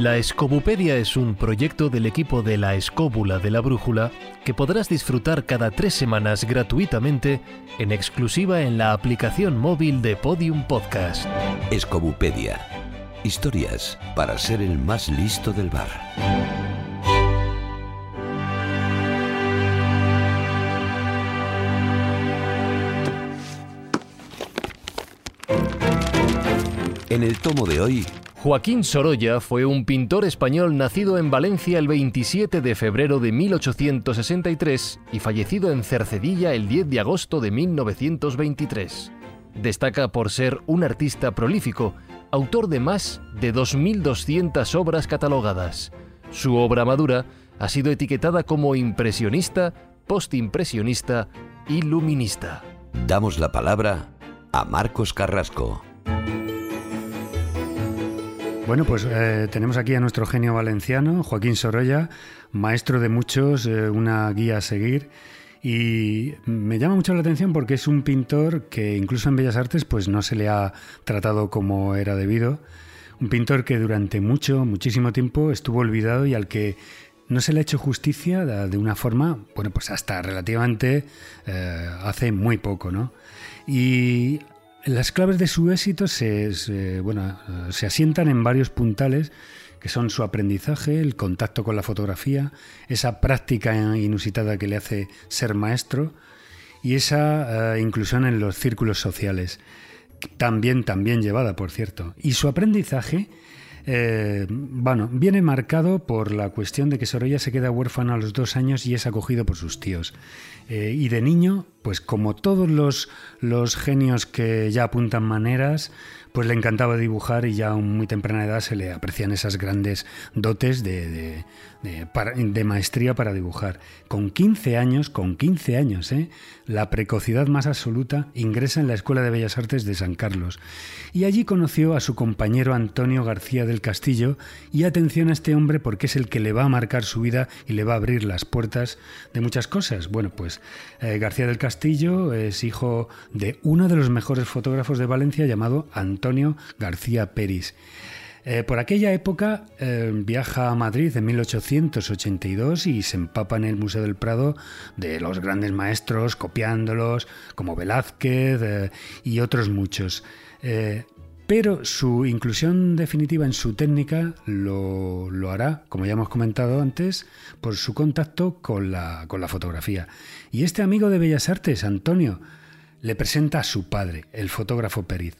La Escobupedia es un proyecto del equipo de la Escóbula de la Brújula que podrás disfrutar cada tres semanas gratuitamente en exclusiva en la aplicación móvil de Podium Podcast. Escobupedia. Historias para ser el más listo del bar. En el tomo de hoy, Joaquín Sorolla fue un pintor español nacido en Valencia el 27 de febrero de 1863 y fallecido en Cercedilla el 10 de agosto de 1923. Destaca por ser un artista prolífico, autor de más de 2.200 obras catalogadas. Su obra madura ha sido etiquetada como impresionista, postimpresionista y luminista. damos la palabra a Marcos Carrasco. Bueno, pues eh, tenemos aquí a nuestro genio valenciano, Joaquín Sorolla, maestro de muchos, eh, una guía a seguir. Y me llama mucho la atención porque es un pintor que incluso en Bellas Artes pues no se le ha tratado como era debido. Un pintor que durante mucho, muchísimo tiempo estuvo olvidado y al que no se le ha hecho justicia de, una forma, bueno, pues hasta relativamente eh, hace muy poco, ¿no? Y las claves de su éxito se, bueno, eh, se asientan en varios puntales que son su aprendizaje, el contacto con la fotografía, esa práctica inusitada que le hace ser maestro y esa uh, inclusión en los círculos sociales, también, también llevada, por cierto. Y su aprendizaje, eh, bueno, viene marcado por la cuestión de que Sorolla se queda huérfano a los dos años y es acogido por sus tíos. Eh, y de niño, pues como todos los genios que ya apuntan maneras, pues le encantaba dibujar y ya a muy temprana edad se le aprecian esas grandes dotes de, de, maestría para dibujar. Con 15 años, con 15 años, ¿eh? la precocidad más absoluta, ingresa en la Escuela de Bellas Artes de San Carlos y allí conoció a su compañero Antonio García del Castillo y atención a este hombre porque es el que le va a marcar su vida y le va a abrir las puertas de muchas cosas. Bueno, pues eh, García del Castillo es hijo de uno de los mejores fotógrafos de Valencia llamado Antonio Antonio García Peris. Eh, por aquella época eh, viaja a Madrid en 1882 y se empapa en el Museo del Prado de los grandes maestros, copiándolos, como Velázquez eh, y otros muchos. pero su inclusión definitiva en su técnica lo, hará, como ya hemos comentado antes, por su contacto con la, con la fotografía. Y este amigo de Bellas Artes, Antonio, le presenta a su padre, el fotógrafo Periz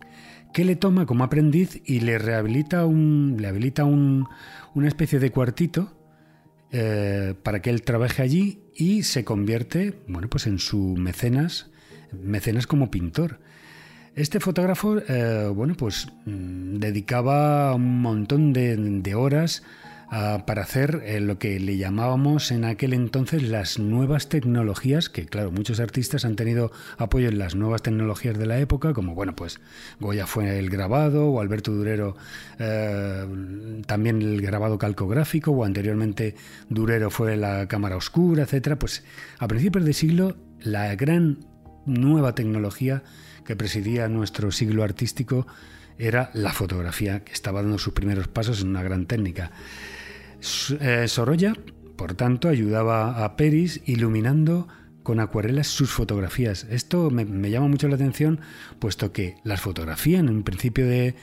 que le toma como aprendiz y le rehabilita un, le habilita un, una especie de cuartito eh, para que él trabaje allí y se convierte, bueno, pues en su mecenas, mecenas como pintor. Este fotógrafo, eh, bueno, pues mmm, dedicaba un montón de, de horas para hacer eh, lo que le llamábamos en aquel entonces las nuevas tecnologías, que claro, muchos artistas han tenido apoyo en las nuevas tecnologías de la época, como bueno, pues Goya fue el grabado, o Alberto Durero eh, también el grabado calcográfico, o anteriormente Durero fue la cámara oscura, etcétera. Pues a principios del siglo, la gran nueva tecnología que presidía nuestro siglo artístico era la fotografía, que estaba dando sus primeros pasos en una gran técnica. Eh, Sorolla, por tanto, ayudaba a Peris iluminando con acuarelas sus fotografías. Esto me, llama mucho la atención, puesto que las fotografías en principio de,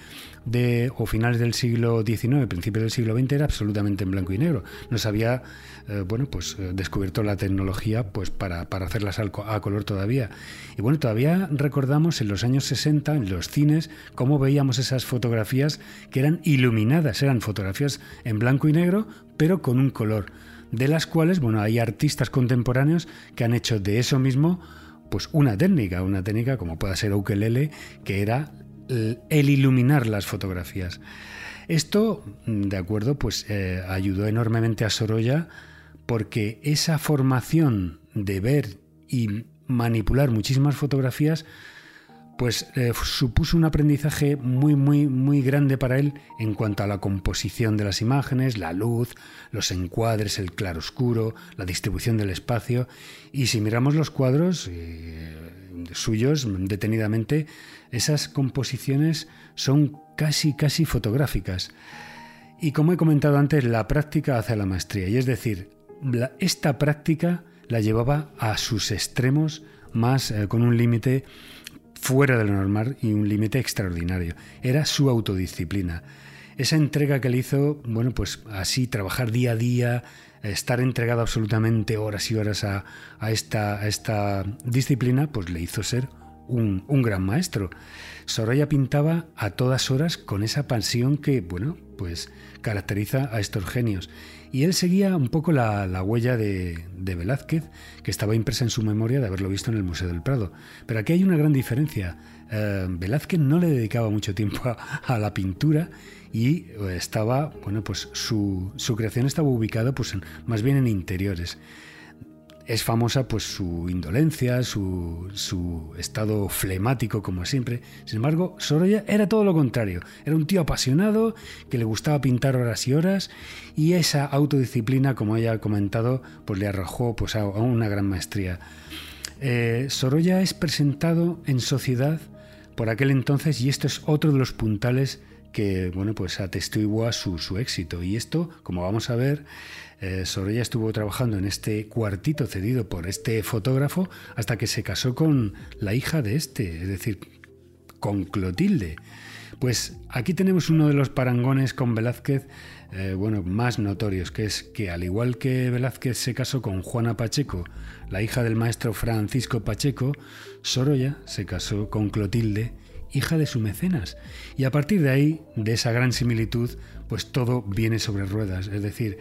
de, o finales del siglo XIX, principios del siglo XX, era absolutamente en blanco y negro. No se había eh, bueno, pues, eh, descubierto la tecnología pues, para, para hacerlas a color todavía. Y bueno, todavía recordamos en los años 60, en los cines, cómo veíamos esas fotografías que eran iluminadas, eran fotografías en blanco y negro, pero con un color de las cuales, bueno, hay artistas contemporáneos que han hecho de eso mismo pues una técnica, una técnica como pueda ser ukelele, que era el iluminar las fotografías. Esto, de acuerdo, pues eh, ayudó enormemente a Sorolla porque esa formación de ver y manipular muchísimas fotografías pues eh, supuso un aprendizaje muy, muy, muy grande para él en cuanto a la composición de las imágenes, la luz, los encuadres, el claroscuro, la distribución del espacio. Y si miramos los cuadros eh, suyos detenidamente, esas composiciones son casi, casi fotográficas. Y como he comentado antes, la práctica hace la maestría. Y es decir, esta práctica la llevaba a sus extremos más eh, con un límite fuera de lo normal y un límite extraordinario. Era su autodisciplina. Esa entrega que le hizo, bueno, pues así, trabajar día a día, estar entregado absolutamente horas y horas a, esta, esta, disciplina, pues le hizo ser un, gran maestro. Soraya pintaba a todas horas con esa pasión que, bueno, pues caracteriza a estos genios. Y él seguía un poco la, huella de, Velázquez, que estaba impresa en su memoria de haberlo visto en el Museo del Prado. Pero aquí hay una gran diferencia. Eh, Velázquez no le dedicaba mucho tiempo a, la pintura y eh, estaba, bueno, pues su, su creación estaba ubicada pues más bien en interiores es famosa pues su indolencia, su, su, estado flemático como siempre. Sin embargo, Sorolla era todo lo contrario. Era un tío apasionado que le gustaba pintar horas y horas y esa autodisciplina, como ella ha comentado, pues le arrojó pues a, una gran maestría. Eh, Sorolla es presentado en sociedad por aquel entonces y esto es otro de los puntales que bueno pues atestigua su, su éxito y esto como vamos a ver eh, Soraya estuvo trabajando en este cuartito cedido por este fotógrafo hasta que se casó con la hija de este, es decir, con Clotilde. Pues aquí tenemos uno de los parangones con Velázquez, eh, bueno, más notorios, que es que al igual que Velázquez se casó con Juana Pacheco, la hija del maestro Francisco Pacheco, Sorolla se casó con Clotilde, hija de su mecenas. Y a partir de ahí, de esa gran similitud, pues todo viene sobre ruedas. Es decir,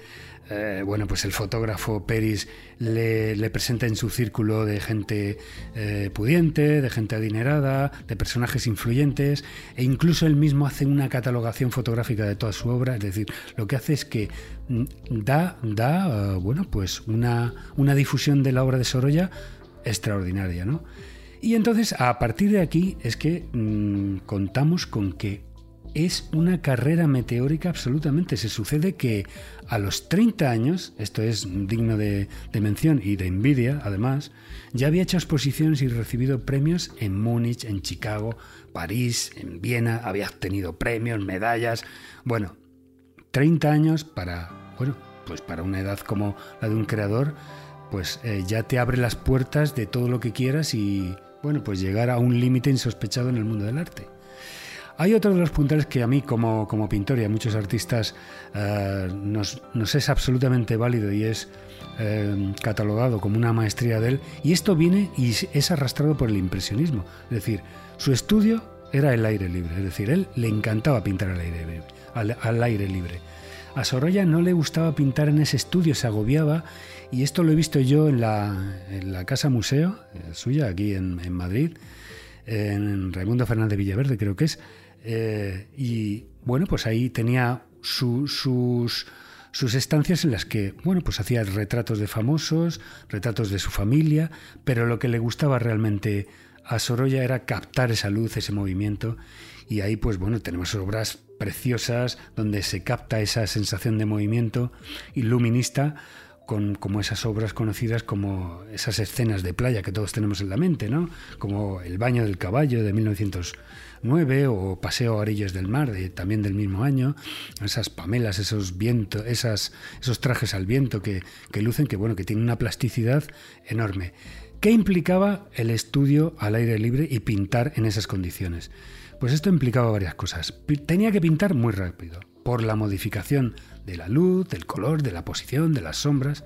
eh, bueno, pues el fotógrafo Peris le, presenta en su círculo de gente eh, pudiente, de gente adinerada, de personajes influyentes, e incluso él mismo hace una catalogación fotográfica de toda su obra, es decir, lo que hace es que mm, da, da eh, bueno, pues una, una difusión de la obra de Sorolla extraordinaria, ¿no? Y entonces, a partir de aquí, es que mm, contamos con que es una carrera meteórica absolutamente. Se sucede que a los 30 años, esto es digno de, mención y de envidia además, ya había hecho exposiciones y recibido premios en Múnich, en Chicago, París, en Viena, había obtenido premios, medallas. Bueno, 30 años para, bueno, pues para una edad como la de un creador, pues eh, ya te abre las puertas de todo lo que quieras y, bueno, pues llegar a un límite insospechado en el mundo del arte. Hay otro de los puntales que a mí como, como pintor y a muchos artistas eh, nos, es absolutamente válido y es eh, catalogado como una maestría de él. Y esto viene y es arrastrado por el impresionismo. Es decir, su estudio era el aire libre. Es decir, él le encantaba pintar al aire. Al, aire libre. A Sorolla no le gustaba pintar en ese estudio, se agobiaba y esto lo he visto yo en la, casa museo eh, suya aquí en, Madrid, en Raimundo Fernández Villaverde creo que es, eh, y bueno, pues ahí tenía sus, sus estancias en las que, bueno, pues hacía retratos de famosos, retratos de su familia, pero lo que le gustaba realmente a Sorolla era captar esa luz, ese movimiento, y ahí pues bueno, tenemos obras preciosas donde se capta esa sensación de movimiento iluminista con como esas obras conocidas como esas escenas de playa que todos tenemos en la mente, ¿no? Como El baño del caballo de 1900 o Paseo a orillas del mar, de, también del mismo año, esas pamelas, esos vientos, esas, esos trajes al viento que, que lucen, que bueno, que tienen una plasticidad enorme. ¿Qué implicaba el estudio al aire libre y pintar en esas condiciones? Pues esto implicaba varias cosas. Tenía que pintar muy rápido, por la modificación de la luz, del color, de la posición, de las sombras.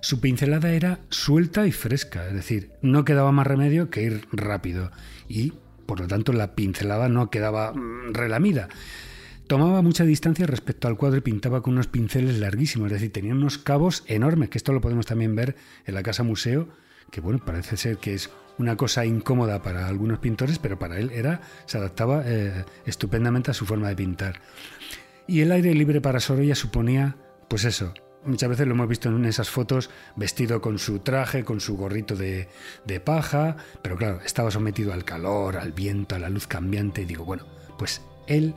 Su pincelada era suelta y fresca, es decir, no quedaba más remedio que ir rápido y por lo tanto la pincelada no quedaba mm, relamida. Tomaba mucha distancia respecto al cuadro y pintaba con unos pinceles larguísimos, es decir, tenía unos cabos enormes, que esto lo podemos también ver en la casa museo, que bueno, parece ser que es una cosa incómoda para algunos pintores, pero para él era, se adaptaba eh, estupendamente a su forma de pintar. Y el aire libre para Sorolla suponía, pues eso, Muchas veces lo hemos visto en esas fotos vestido con su traje, con su gorrito de, paja, pero claro, estaba sometido al calor, al viento, a la luz cambiante. Y digo, bueno, pues él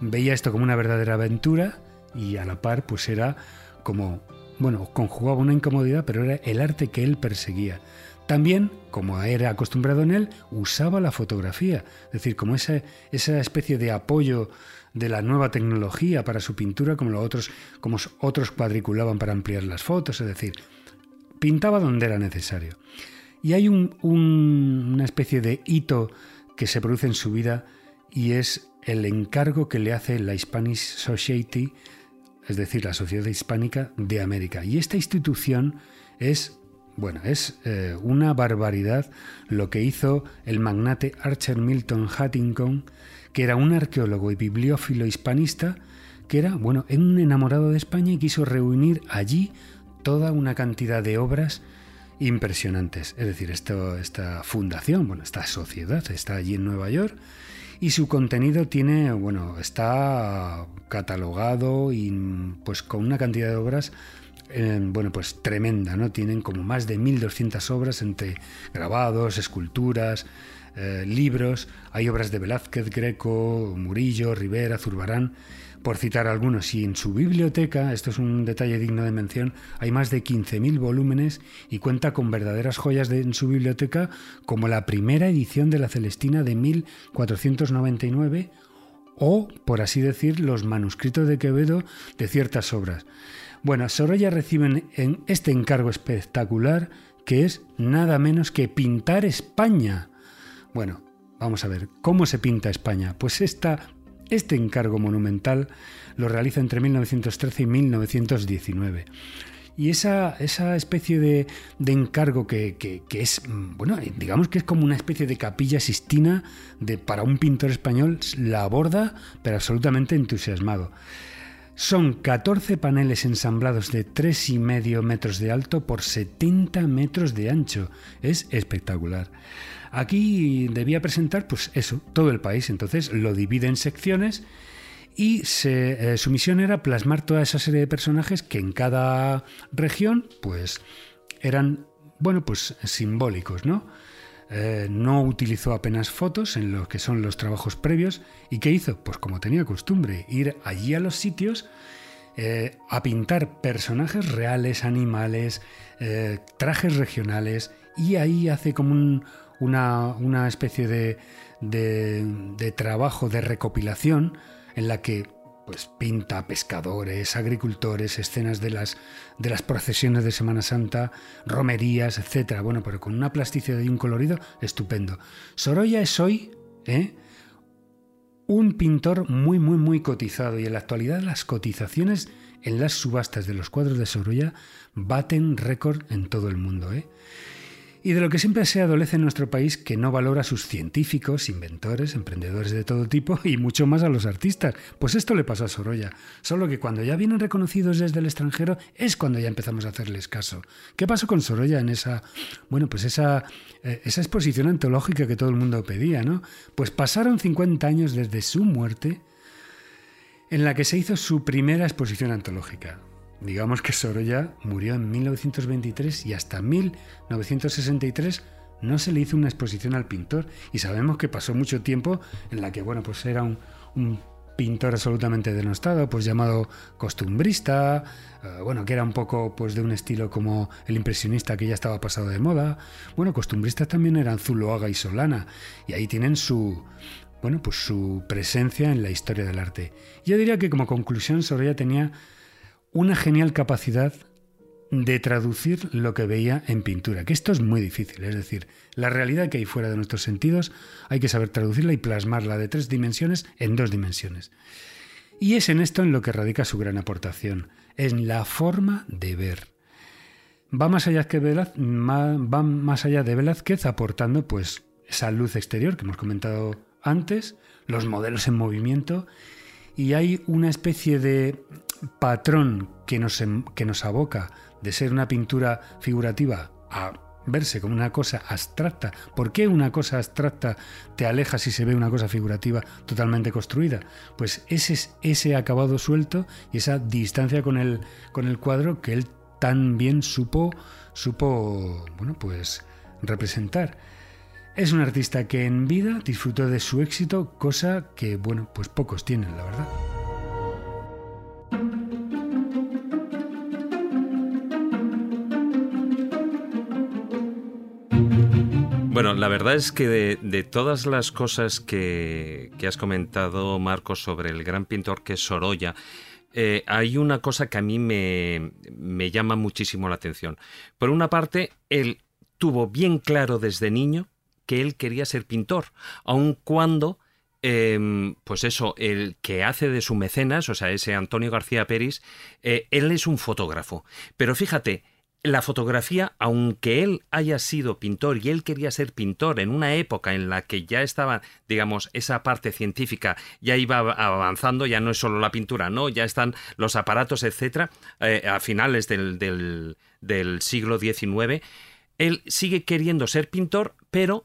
veía esto como una verdadera aventura y a la par pues era como, bueno, conjugaba una incomodidad, pero era el arte que él perseguía. También, como era acostumbrado en él, usaba la fotografía, es decir, como esa, esa especie de apoyo de la nueva tecnología para su pintura, como, los otros, como otros cuadriculaban para ampliar las fotos, es decir, pintaba donde era necesario. Y hay una especie de hito que se produce en su vida y es el encargo que le hace la Spanish Society, es decir, la Sociedad Hispánica de América. Y esta institución es, bueno, es eh, una barbaridad lo que hizo el magnate Archer Milton Huntington, que era un arqueólogo y bibliófilo hispanista, que era, bueno, un enamorado de España y quiso reunir allí toda una cantidad de obras impresionantes. Es decir, esto, esta fundación, bueno, esta sociedad está allí en Nueva York y su contenido tiene, bueno, está catalogado y pues con una cantidad de obras bueno, pues tremenda, ¿no? Tienen como más de 1200 obras entre grabados, esculturas, eh, libros, hay obras de Velázquez, Greco, Murillo, Rivera, Zurbarán, por citar algunos. Y en su biblioteca, esto es un detalle digno de mención, hay más de 15.000 volúmenes y cuenta con verdaderas joyas de, en su biblioteca, como la primera edición de la Celestina de 1499 o, por así decir, los manuscritos de Quevedo de ciertas obras. Bueno, Sorolla reciben en este encargo espectacular que es nada menos que pintar España. Bueno, vamos a ver, ¿cómo se pinta España? Pues esta este encargo monumental lo realiza entre 1913 y 1919. Y esa, esa especie de, encargo que, es, bueno, digamos que es como una especie de capilla sistina de, para un pintor español, la aborda, pero absolutamente entusiasmado. Son 14 paneles ensamblados de 3,5 metros de alto por 70 metros de ancho. Es espectacular. Aquí debía presentar, pues eso, todo el país. Entonces lo divide en secciones y eh, su misión era plasmar toda esa serie de personajes que en cada región, pues eran, bueno, pues simbólicos, ¿no? Eh, no utilizó apenas fotos en lo que son los trabajos previos. ¿Y qué hizo? Pues como tenía costumbre, ir allí a los sitios eh, a pintar personajes reales, animales, trajes regionales, y ahí hace como un, una, especie de, de, trabajo de recopilación en la que pues pinta pescadores, agricultores, escenas de las, de las procesiones de Semana Santa, romerías, etc. Bueno, pero con una plasticidad y un colorido estupendo. Sorolla es hoy ¿eh? un pintor muy, muy, muy cotizado y en la actualidad las cotizaciones en las subastas de los cuadros de Sorolla baten récord en todo el mundo. ¿eh? Y de lo que siempre se adolece en nuestro país que no valora a sus científicos, inventores, emprendedores de todo tipo y mucho más a los artistas. Pues esto le pasó a Sorolla, solo que cuando ya vienen reconocidos desde el extranjero es cuando ya empezamos a hacerles caso. ¿Qué pasó con Sorolla en esa, bueno, pues esa, eh, esa exposición antológica que todo el mundo pedía, ¿no? Pues pasaron 50 años desde su muerte en la que se hizo su primera exposición antológica. Digamos que Sorolla murió en 1923 y hasta 1963 no se le hizo una exposición al pintor. Y sabemos que pasó mucho tiempo en la que bueno pues era un, pintor absolutamente denostado pues llamado costumbrista eh, bueno que era un poco pues de un estilo como el impresionista que ya estaba pasado de moda. Bueno costumbristas también eran Zuloaga y Solana y ahí tienen su bueno pues su presencia en la historia del arte. Yo diría que como conclusión Sorolla tenía una genial capacidad de traducir lo que veía en pintura, que esto es muy difícil, es decir, la realidad que hay fuera de nuestros sentidos hay que saber traducirla y plasmarla de tres dimensiones en dos dimensiones. Y es en esto en lo que radica su gran aportación, en la forma de ver. Va más allá, que de Velázquez aportando pues esa luz exterior que hemos comentado antes, los modelos en movimiento y hay una especie de patrón que nos, em, que nos aboca de ser una pintura figurativa a verse como una cosa abstracta. ¿Por qué una cosa abstracta te aleja si se ve una cosa figurativa totalmente construida? Pues ese es ese acabado suelto y esa distancia con el, con el cuadro que él tan bien supo, supo bueno, pues representar. Es un artista que en vida disfrutó de su éxito, cosa que, bueno, pues pocos tienen, la verdad. Bueno, la verdad es que de, todas las cosas que, has comentado, Marcos, sobre el gran pintor que es Sorolla, eh, hay una cosa que a mí me llama muchísimo la atención. Por una parte, él tuvo bien claro desde niño que él quería ser pintor, aun cuando em, pues eso, el que hace de su mecenas, o sea, ese Antonio García Peris, eh, él es un fotógrafo. Pero fíjate, la fotografía, aunque él haya sido pintor y él quería ser pintor en una época en la que ya estaba, digamos, esa parte científica ya iba avanzando, ya no es solo la pintura, no, ya están los aparatos, etcétera, eh, a finales del siglo XIX, él sigue queriendo ser pintor, pero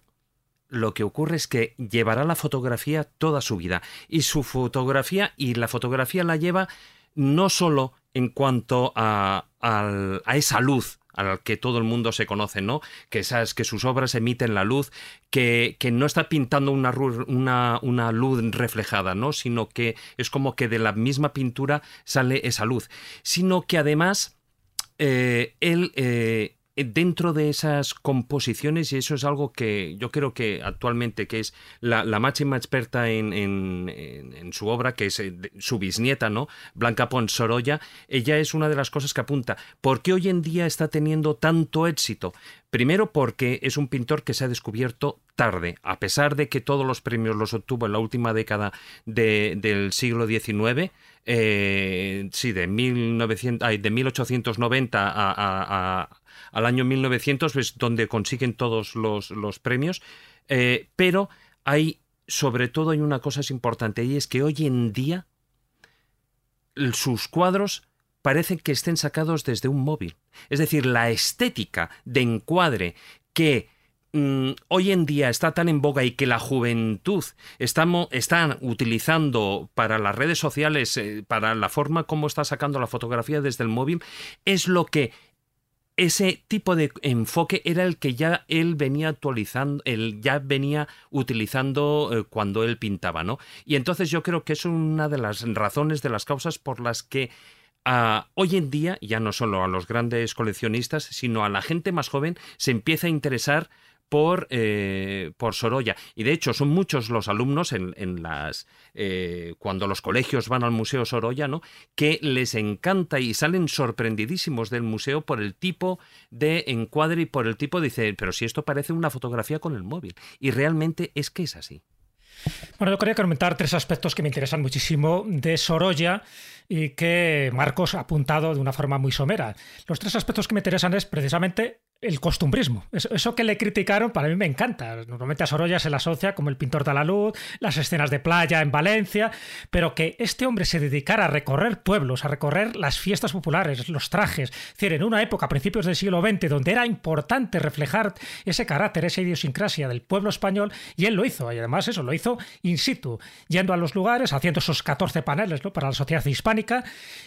lo que ocurre es que llevará la fotografía toda su vida. Y su fotografía, y la fotografía la lleva no solo en cuanto a, esa luz a la que todo el mundo se conoce, ¿no? Que, esas, que sus obras emiten la luz, que, que no está pintando una, una, una, luz reflejada, ¿no? Sino que es como que de la misma pintura sale esa luz. Sino que además eh, él eh, dentro de esas composiciones, y eso es algo que yo creo que actualmente, que es la, máxima experta en, en, su obra, que es eh, su bisnieta, ¿no? Blanca Pons Sorolla, ella es una de las cosas que apunta. ¿Por qué hoy en día está teniendo tanto éxito? Primero porque es un pintor que se ha descubierto tarde, a pesar de que todos los premios los obtuvo en la última década del siglo XIX, eh, sí, de, 1900, de 1890 a al año 1900, es donde consiguen todos los, premios, eh, pero hay, sobre todo hay una cosa importante y es que hoy en día sus cuadros parecen que estén sacados desde un móvil. Es decir, la estética de encuadre que mm, hoy en día está tan en boga y que la juventud está, están utilizando para las redes sociales, eh, para la forma como está sacando la fotografía desde el móvil, es lo que ese tipo de enfoque era el que ya él venía actualizando, él ya venía utilizando eh, cuando él pintaba, ¿no? Y entonces yo creo que es una de las razones, de las causas por las que ah, hoy en día, ya no solo a los grandes coleccionistas, sino a la gente más joven, se empieza a interesar por, eh, por Sorolla. Y de hecho, son muchos los alumnos en, en las. Eh, cuando los colegios van al Museo Sorolla, ¿no? que les encanta y salen sorprendidísimos del museo por el tipo de encuadre y por el tipo. Dice, pero si esto parece una fotografía con el móvil. Y realmente es que es así. Bueno, yo quería comentar tres aspectos que me interesan muchísimo de Sorolla y que Marcos ha apuntado de una forma muy somera. Los tres aspectos que me interesan es precisamente el costumbrismo. Eso, que le criticaron para mí me encanta. Normalmente a Sorolla se le asocia como el pintor de la luz, las escenas de playa en Valencia, pero que este hombre se dedicara a recorrer pueblos, a recorrer las fiestas populares, los trajes. Es decir, en una época, a principios del siglo XX, donde era importante reflejar ese carácter, esa idiosincrasia del pueblo español, y él lo hizo. Y además eso, lo hizo in situ, yendo a los lugares, haciendo esos 14 paneles ¿no? para la sociedad hispánica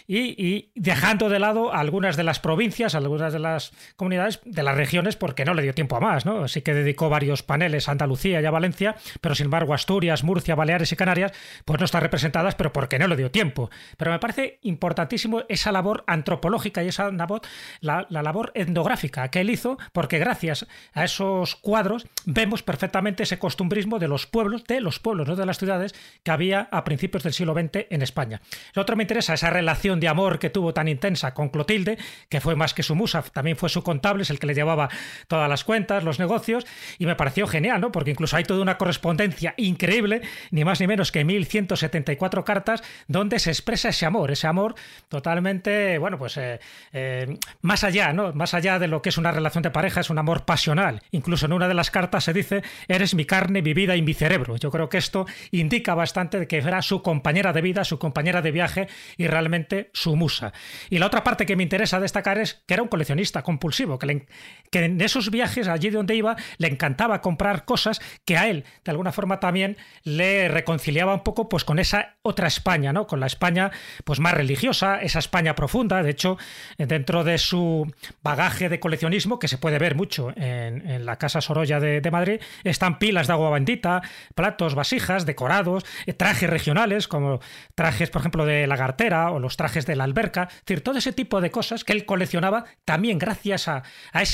y dejando de lado algunas de las provincias, algunas de las comunidades de las regiones porque no le dio tiempo a más, ¿no? Así que dedicó varios paneles a Andalucía y a Valencia, pero sin embargo Asturias, Murcia, Baleares y Canarias pues no están representadas, pero porque no le dio tiempo. Pero me parece importantísimo esa labor antropológica y esa labor, la, labor etnográfica que él hizo, porque gracias a esos cuadros vemos perfectamente ese costumbrismo de los pueblos, de los pueblos, no de las ciudades, que había a principios del siglo XX en España. Lo otro me interesa esa relación de amor que tuvo tan intensa con Clotilde, que fue más que su musa, también fue su contable, es el que le llevaba todas las cuentas, los negocios, y me pareció genial, ¿no? Porque incluso hay toda una correspondencia increíble, ni más ni menos que 1174 cartas, donde se expresa ese amor, ese amor totalmente, bueno, pues eh, eh, más allá, ¿no? Más allá de lo que es una relación de pareja, es un amor pasional. Incluso en una de las cartas se dice, eres mi carne, mi vida y mi cerebro. Yo creo que esto indica bastante de que era su compañera de vida, su compañera de viaje y realmente su musa. Y la otra parte que me interesa destacar es que era un coleccionista compulsivo, que le, que en esos viajes, allí donde iba, le encantaba comprar cosas que a él, de alguna forma también, le reconciliaba un poco pues con esa otra España, ¿no? Con la España pues más religiosa, esa España profunda. De hecho, dentro de su bagaje de coleccionismo, que se puede ver mucho en, la Casa Sorolla de, Madrid, están pilas de agua bendita, platos, vasijas, decorados, eh, trajes regionales, como trajes, por ejemplo, de la gartera o los trajes de la alberca. Es decir, todo ese tipo de cosas que él coleccionaba también gracias a,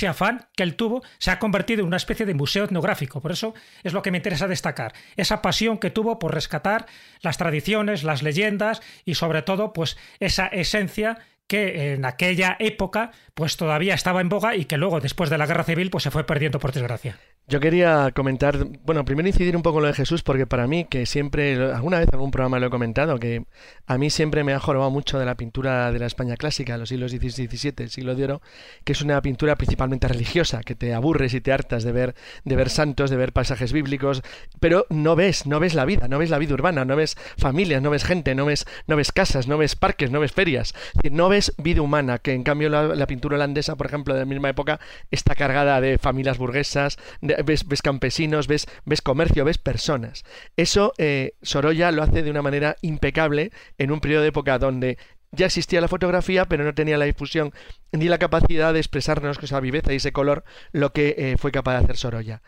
afán que él tuvo se ha convertido en una especie de museo etnográfico. Por eso es lo que me interesa destacar. Esa pasión que tuvo por rescatar las tradiciones, las leyendas y sobre todo pues esa esencia que en aquella época pues todavía estaba en boga y que luego después de la guerra civil pues se fue perdiendo por desgracia. Yo quería comentar, bueno, primero incidir un poco en lo de Jesús, porque para mí, que siempre, alguna vez en algún programa lo he comentado, que a mí siempre me ha jorobado mucho de la pintura de la España clásica, los siglos XVI XVII, el siglo de oro, que es una pintura principalmente religiosa, que te aburres y te hartas de ver, de ver santos, de ver pasajes bíblicos, pero no ves, no ves la vida, no ves la vida urbana, no ves familias, no ves gente, no ves, no ves casas, no ves parques, no ves ferias, no ves vida humana, que en cambio la, pintura holandesa, por ejemplo, de la misma época, está cargada de familias burguesas, de, ves, campesinos, ves, ves comercio, ves personas. Eso eh, Sorolla lo hace de una manera impecable en un periodo de época donde ya existía la fotografía, pero no tenía la difusión ni la capacidad de expresarnos con esa viveza y ese color lo que eh, fue capaz de hacer Sorolla.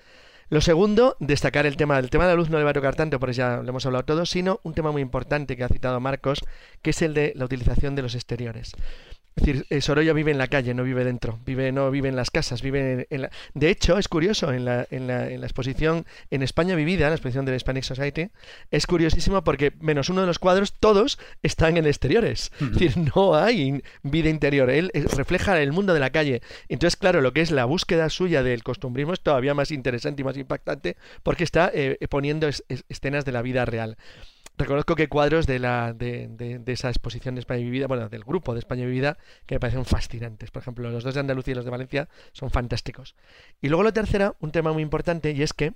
Lo segundo, destacar el tema del tema de la luz no le va a tocar tanto, porque ya lo hemos hablado todo, sino un tema muy importante que ha citado Marcos, que es el de la utilización de los exteriores. Es decir, eh, Sorolla vive en la calle, no vive dentro, vive, no vive en las casas, vive en, la... De hecho, es curioso, en la, en, la, en la, exposición en España Vivida, en la exposición de la Hispanic Society, es curiosísimo porque menos uno de los cuadros, todos están en exteriores. Es decir, no hay vida interior, él eh, refleja el mundo de la calle. Entonces, claro, lo que es la búsqueda suya del costumbrismo es todavía más interesante y más impactante porque está eh, poniendo escenas de la vida real. Reconozco que cuadros de, la, de, de, esa exposición de España Vivida, bueno, del grupo de España Vivida, que me parecen fascinantes. Por ejemplo, los dos de Andalucía y los de Valencia son fantásticos. Y luego la tercera, un tema muy importante, y es que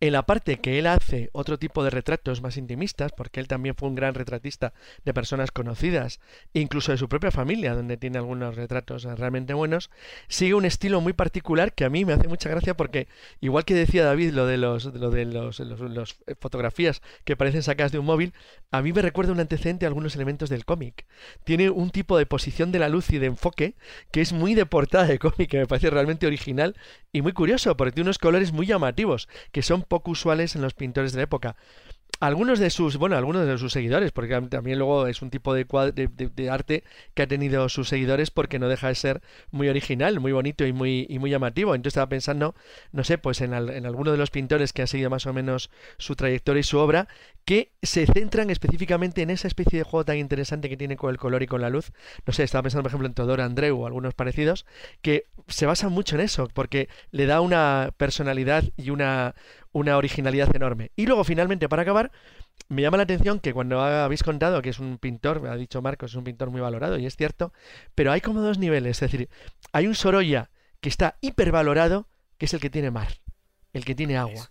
en la parte que él hace otro tipo de retratos más intimistas, porque él también fue un gran retratista de personas conocidas, incluso de su propia familia, donde tiene algunos retratos realmente buenos, sigue un estilo muy particular que a mí me hace mucha gracia porque, igual que decía David lo de los, lo de los, los, fotografías que parecen sacadas de un móvil, a mí me recuerda un antecedente a algunos elementos del cómic. Tiene un tipo de posición de la luz y de enfoque que es muy de portada de cómic, que me parece realmente original y muy curioso, porque tiene unos colores muy llamativos, que son poco usuales en los pintores de la época algunos de sus, bueno, algunos de sus seguidores, porque también luego es un tipo de, de, arte que ha tenido sus seguidores porque no deja de ser muy original, muy bonito y muy, y muy llamativo. Entonces estaba pensando, no sé, pues en, en alguno de los pintores que han seguido más o menos su trayectoria y su obra, que se centran específicamente en esa especie de juego tan interesante que tiene con el color y con la luz. No sé, estaba pensando por ejemplo en Todor Andreu o algunos parecidos, que se basan mucho en eso, porque le da una personalidad y una, una originalidad enorme. Y luego, finalmente, para acabar, me llama la atención que cuando habéis contado que es un pintor, me ha dicho Marcos, es un pintor muy valorado, y es cierto, pero hay como dos niveles, es decir, hay un Sorolla que está hipervalorado, que es el que tiene mar, el que tiene agua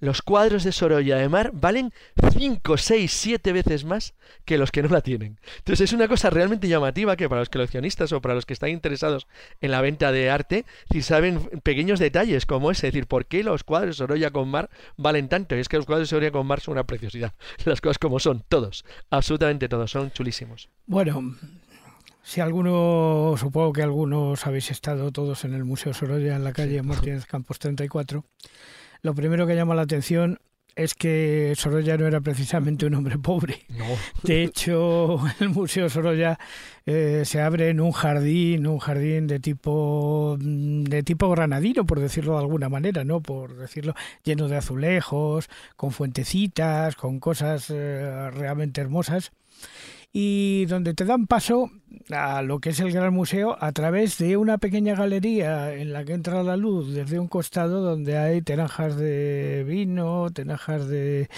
los cuadros de Sorolla de Mar valen 5, 6, 7 veces más que los que no la tienen. Entonces es una cosa realmente llamativa que para los coleccionistas o para los que están interesados en la venta de arte, si saben pequeños detalles como ese, es decir, ¿por qué los cuadros de Sorolla con Mar valen tanto? Y es que los cuadros de Sorolla con Mar son una preciosidad. Las cosas como son, todos, absolutamente todos, son chulísimos. Bueno, si alguno, supongo que algunos habéis estado todos en el Museo Sorolla en la calle Martínez Campos 34. Lo primero que llama la atención es que Sorolla no era precisamente un hombre pobre. De hecho, el Museo Sorolla eh, se abre en un jardín, un jardín de tipo de tipo granadino, por decirlo de alguna manera, ¿no? Por decirlo, lleno de azulejos, con fuentecitas, con cosas eh, realmente hermosas y donde te dan paso a lo que es el Gran Museo a través de una pequeña galería en la que entra la luz desde un costado donde hay tenajas de vino, tenajas de,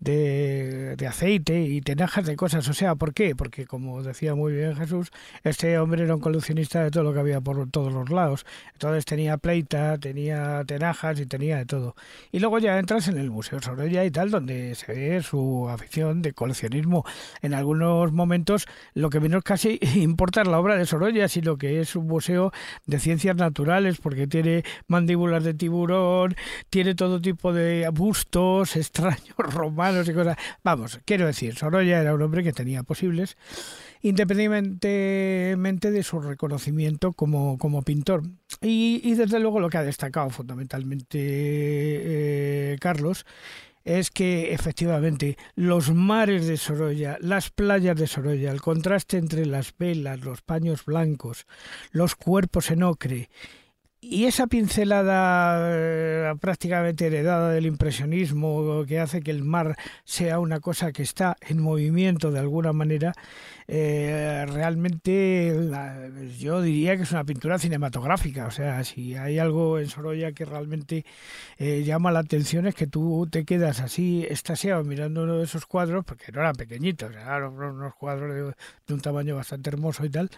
de, aceite y tenajas de cosas. O sea, ¿por qué? Porque como decía muy bien Jesús, este hombre era un coleccionista de todo lo que había por todos los lados. Entonces tenía pleita, tenía tenajas y tenía de todo. Y luego ya entras en el Museo Sorolla y tal, donde se ve su afición de coleccionismo. En algunos momentos lo que menos casi importa la obra de Sorolla, sino que es un museo de ciencias naturales, porque tiene mandíbulas de tiburón, tiene todo tipo de bustos extraños romanos y cosas. Vamos, quiero decir, Sorolla era un hombre que tenía posibles, independientemente de su reconocimiento como, como pintor. Y, desde luego lo que ha destacado fundamentalmente eh, Carlos es que efectivamente los mares de Sorolla, las playas de Sorolla, el contraste entre las velas, los paños blancos, los cuerpos en ocre y esa pincelada eh, prácticamente heredada del impresionismo que hace que el mar sea una cosa que está en movimiento de alguna manera, eh, realmente yo diría que es una pintura cinematográfica. O sea, si hay algo en Sorolla que realmente eh, llama la atención es que tú te quedas así estasiado mirando uno de esos cuadros, porque no eran pequeñitos, eran unos cuadros de, de un tamaño bastante hermoso y tal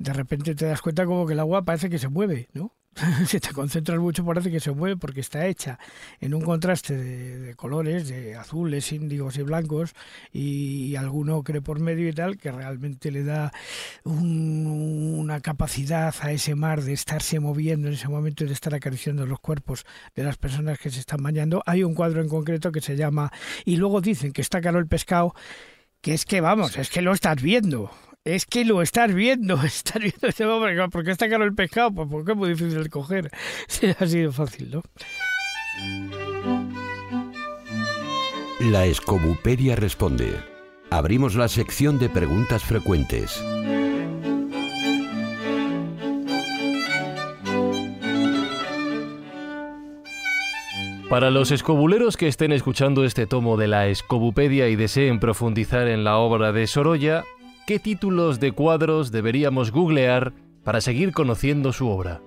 de repente te das cuenta como que el agua parece que se mueve, ¿no? si te concentras mucho parece que se mueve porque está hecha en un contraste de, colores, de azules, índigos y blancos y, alguno cree por medio y tal, que realmente le da una capacidad a ese mar de estarse moviendo en ese momento y de estar acariciando los cuerpos de las personas que se están bañando. Hay un cuadro en concreto que se llama, y luego dicen que está caro el pescado, que es que vamos, es que lo estás viendo es que lo estás viendo, estás viendo ese hombre, ¿por qué está caro el pescado? Pues porque es muy difícil de coger. ha sido fácil, ¿no? La Escobupedia responde. Abrimos la sección de preguntas frecuentes. Para los escobuleros que estén escuchando este tomo de la Escobupedia y deseen profundizar en la obra de Sorolla, ¿qué títulos de cuadros deberíamos googlear para seguir conociendo su obra?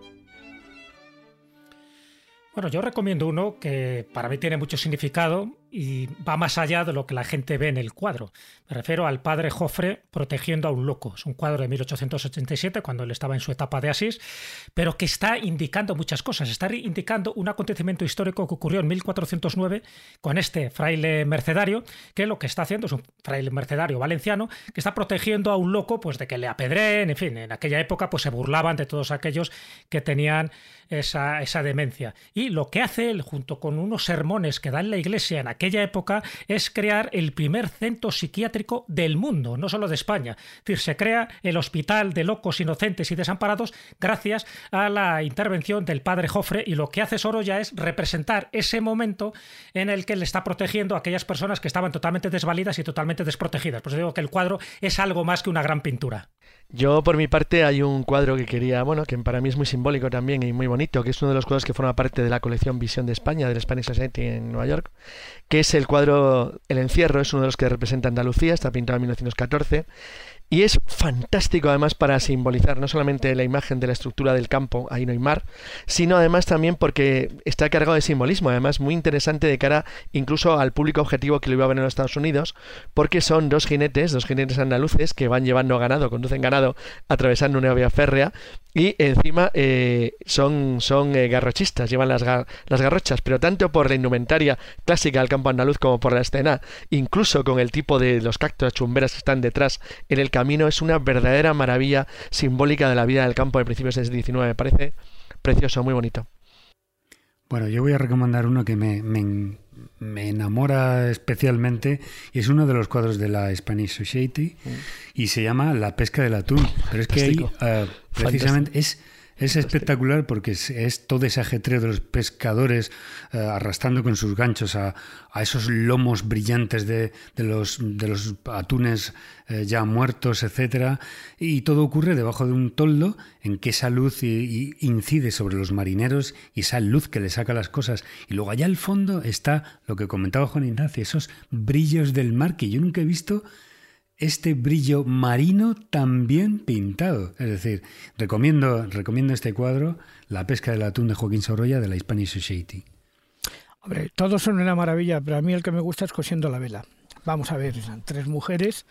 Bueno, yo recomiendo uno que para mí tiene mucho significado y va más allá de lo que la gente ve en el cuadro. Me refiero al padre Jofre protegiendo a un loco. Es un cuadro de 1887, cuando él estaba en su etapa de Asís, pero que está indicando muchas cosas. Está indicando un acontecimiento histórico que ocurrió en 1409 con este fraile mercedario, que lo que está haciendo es un fraile mercedario valenciano que está protegiendo a un loco pues de que le apedreen, en fin, en aquella época pues se burlaban de todos aquellos que tenían esa, esa demencia. Y lo que hace él, junto con unos sermones que da en la iglesia en época, es crear el primer centro psiquiátrico del mundo, no solo de España. Es decir, se crea el Hospital de Locos Inocentes y Desamparados gracias a la intervención del padre Jofre y lo que hace Sorolla es representar ese momento en el que le está protegiendo a aquellas personas que estaban totalmente desvalidas y totalmente desprotegidas. Pues digo que el cuadro es algo más que una gran pintura. Yo, por mi parte, hay un cuadro que quería, bueno, que para mí es muy simbólico también y muy bonito, que es uno de los cuadros que forma parte de la colección Visión de España, del Spanish Society en Nueva York, que es el cuadro El Encierro, es uno de los que representa Andalucía, está pintado en 1914 y es fantástico además para simbolizar no solamente la imagen de la estructura del campo, ahí no hay mar, sino además también porque está cargado de simbolismo, además muy interesante de cara incluso al público objetivo que lo iba a ver en los Estados Unidos, porque son dos jinetes, dos jinetes andaluces que van llevando ganado, conducen ganado atravesando una vía férrea y encima eh, son, son eh, garrochistas, llevan las, las garrochas, pero tanto por la indumentaria clásica del campo andaluz como por la escena, incluso con el tipo de los cactos chumberas que están detrás en el camino, es una verdadera maravilla simbólica de la vida del campo de principios del 19. Me parece precioso, muy bonito. Bueno, yo voy a recomendar uno que me, me, enamora especialmente y es uno de los cuadros de la Spanish Society mm. y se llama La pesca del atún. Pero es que ahí, uh, precisamente es es espectacular porque es, todo ese ajetreo de los pescadores eh, arrastrando con sus ganchos a, esos lomos brillantes de, los, de los, atunes eh, ya muertos, etcétera, y todo ocurre debajo de un toldo en que esa luz incide sobre los marineros y esa luz que le saca las cosas. Y luego allá al fondo está lo que comentaba Juan Ignacio, esos brillos del mar que yo nunca he visto este brillo marino también pintado. Es decir, recomiendo, recomiendo este cuadro, La pesca del atún de Joaquín Sorolla de la Spanish Society. Hombre, todos son una maravilla, pero a mí el que me gusta es cosiendo la vela vamos a ver, tres mujeres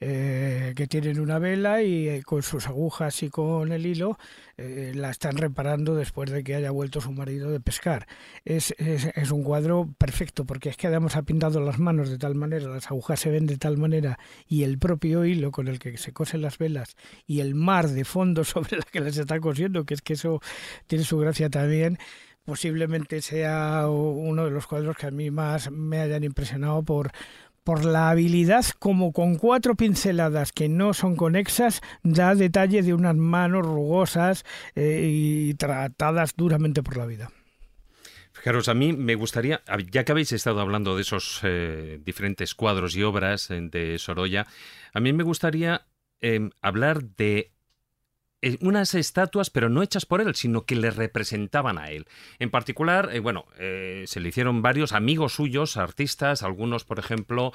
eh, que tienen una vela y eh, con sus agujas y con el hilo eh, la están reparando después de que haya vuelto su marido de pescar. Es, es, un cuadro perfecto porque es que además ha pintado las manos de tal manera, las agujas se ven de tal manera y el propio hilo con el que se cosen las velas y el mar de fondo sobre la que las está cosiendo, que es que eso tiene su gracia también posiblemente sea uno de los cuadros que a mí más me hayan impresionado por, por la habilidad como con cuatro pinceladas que no son conexas da detalle de unas manos rugosas eh, y tratadas duramente por la vida. Fijaros, a mí me gustaría, ya que habéis estado hablando de esos eh, diferentes cuadros y obras de Sorolla, a mí me gustaría em, hablar de eh, unas estatuas, pero no hechas por él, sino que le representaban a él. En particular, eh, bueno, eh, se le hicieron varios amigos suyos, artistas, algunos, por ejemplo,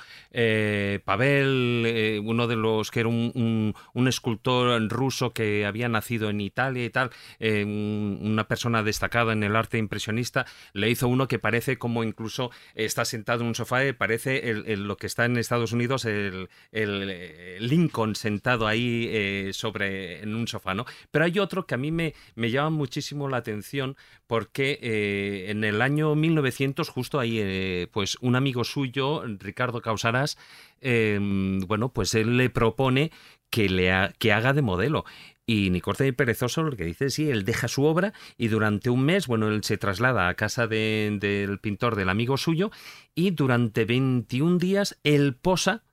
Pavel, uno de los que era un, escultor ruso que había nacido en Italia y tal, una persona destacada en el arte impresionista, le hizo uno que parece como incluso está sentado en un sofá, parece lo que está en Estados Unidos, el, el Lincoln sentado ahí sobre en un sofá. Pero hay otro que a mí me, me llama muchísimo la atención porque eh, en el año 1900, justo ahí, eh, pues un amigo suyo, Ricardo Causarás, em, bueno, pues él le propone que, le que haga de modelo. Y ni corte ni perezoso lo que dice sí, él deja su obra y durante un mes, bueno, él se traslada a casa del pintor del amigo suyo y durante 21 días él posa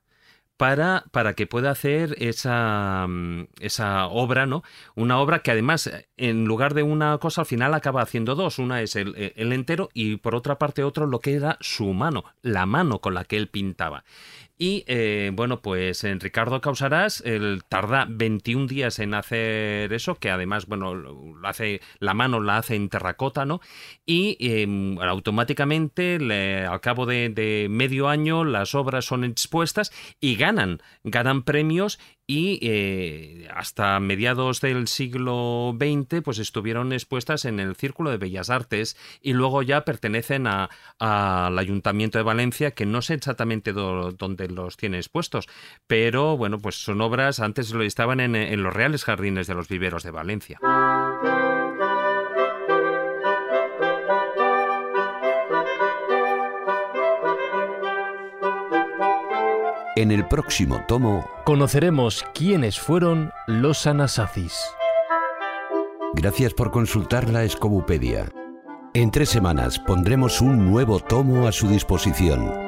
para, para que pueda hacer esa, mm, esa obra, ¿no? Una obra que además, en lugar de una cosa, al final acaba haciendo dos. Una es el, el entero y por otra parte otro lo que era su mano, la mano con la que él pintaba. Y eh, bueno, pues en Ricardo Causarás él tarda 21 días en hacer eso, que además, bueno, lo hace, la mano la hace en terracota, ¿no? Y em, automáticamente, al cabo de, medio año, las obras son expuestas y ganan, ganan premios y eh, hasta mediados del siglo XX pues estuvieron expuestas en el Círculo de Bellas Artes y luego ya pertenecen al Ayuntamiento de Valencia que no sé exactamente dónde los tiene expuestos pero bueno pues son obras antes lo estaban en, en los Reales Jardines de los Viveros de Valencia. En el próximo tomo conoceremos quiénes fueron los Anasazis. Gracias por consultar la Escobupedia. En tres semanas pondremos un nuevo tomo a su disposición.